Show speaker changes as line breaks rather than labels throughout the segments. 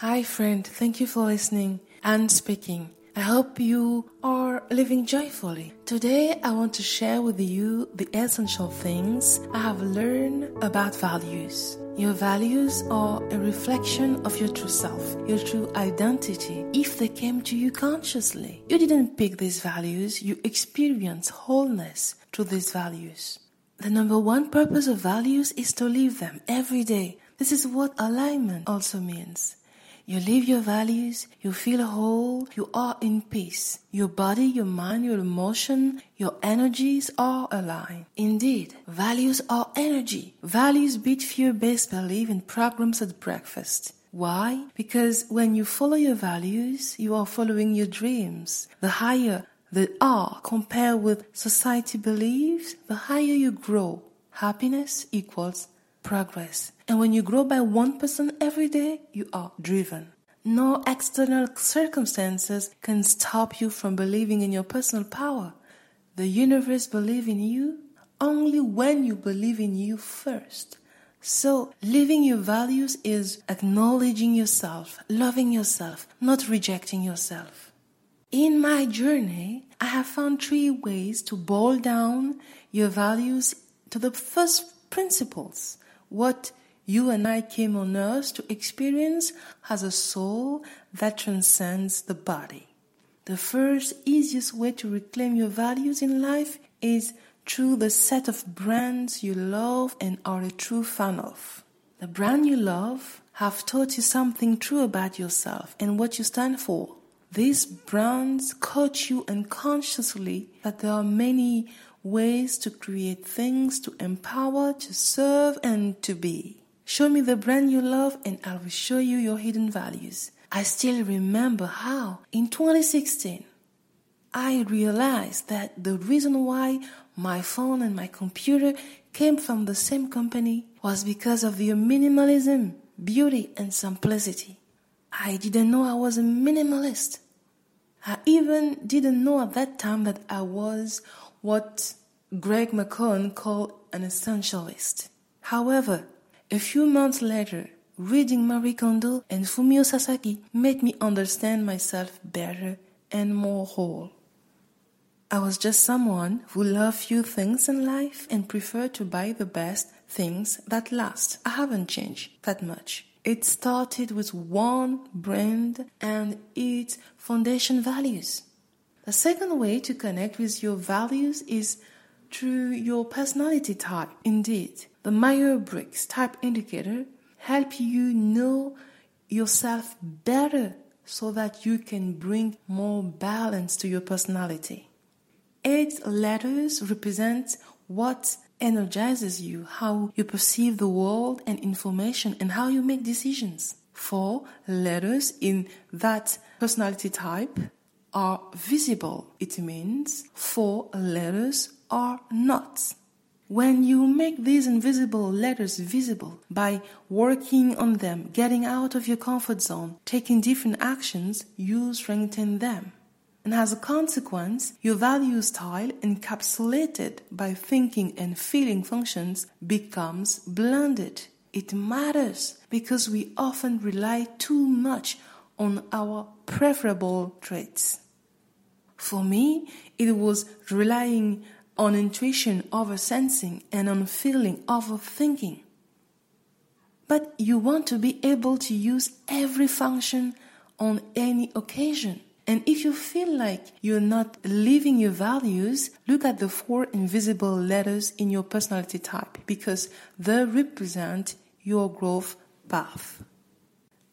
Hi, friend. Thank you for listening and speaking. I hope you are living joyfully. Today, I want to share with you the essential things I have learned about values. Your values are a reflection of your true self, your true identity, if they came to you consciously. You didn't pick these values, you experience wholeness through these values. The number one purpose of values is to live them every day. This is what alignment also means. You live your values, you feel whole, you are in peace. Your body, your mind, your emotion, your energies are aligned. Indeed, values are energy. Values beat fear-based belief in programs at breakfast. Why? Because when you follow your values, you are following your dreams. The higher the are compared with society beliefs, the higher you grow. Happiness equals progress. And when you grow by 1% person every day, you are driven. No external circumstances can stop you from believing in your personal power. The universe believes in you only when you believe in you first. So, living your values is acknowledging yourself, loving yourself, not rejecting yourself. In my journey, I have found three ways to boil down your values to the first principles what you and I came on earth to experience has a soul that transcends the body. The first easiest way to reclaim your values in life is through the set of brands you love and are a true fan of. The brand you love have taught you something true about yourself and what you stand for. These brands coach you unconsciously that there are many ways to create things to empower, to serve, and to be. Show me the brand you love, and I will show you your hidden values. I still remember how, in 2016, I realized that the reason why my phone and my computer came from the same company was because of their minimalism, beauty, and simplicity. I didn't know I was a minimalist. I even didn't know at that time that I was what Greg McKeown called an essentialist. However, a few months later, reading Marie Kondo and Fumio Sasaki made me understand myself better and more whole. I was just someone who loved few things in life and preferred to buy the best things that last. I haven't changed that much. It started with one brand and its foundation values. The second way to connect with your values is through your personality type. Indeed, the Myers-Briggs type indicator help you know yourself better so that you can bring more balance to your personality. Eight letters represent what energizes you, how you perceive the world and information, and how you make decisions. Four letters in that personality type are visible. It means four letters are not. When you make these invisible letters visible by working on them, getting out of your comfort zone, taking different actions, you strengthen them. And as a consequence, your value style, encapsulated by thinking and feeling functions, becomes blended. It matters because we often rely too much on our preferable traits. For me, it was relying on intuition over sensing and on feeling over thinking. But you want to be able to use every function on any occasion. And if you feel like you're not living your values, look at the four invisible letters in your personality type because they represent your growth path.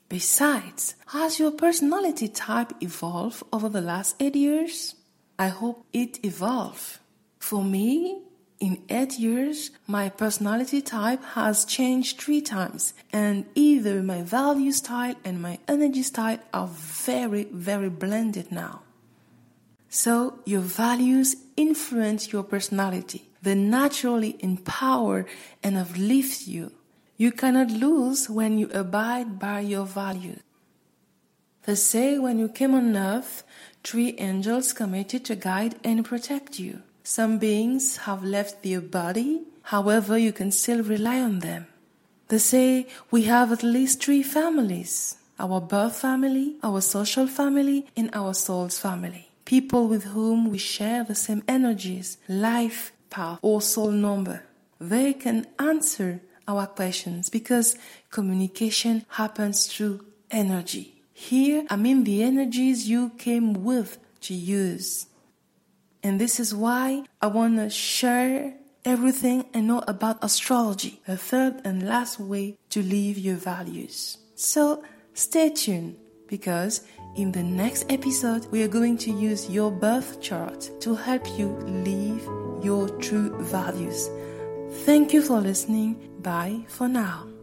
Besides, has your personality type evolved over the last eight years? I hope it evolved. For me, in eight years, my personality type has changed three times, and either my value style and my energy style are very, very blended now. So, your values influence your personality. They naturally empower and uplift you. You cannot lose when you abide by your values. They say when you came on earth, three angels committed to guide and protect you. Some beings have left their body, however, you can still rely on them. They say we have at least three families. our birth family, our social family, and our soul's family. People with whom we share the same energies, life path, or soul number. They can answer our questions because communication happens through energy. Here, I mean the energies you came with to use. And this is why I want to share everything I know about astrology, a third and last way to live your values. So stay tuned because in the next episode, we are going to use your birth chart to help you live your true values. Thank you for listening. Bye for now.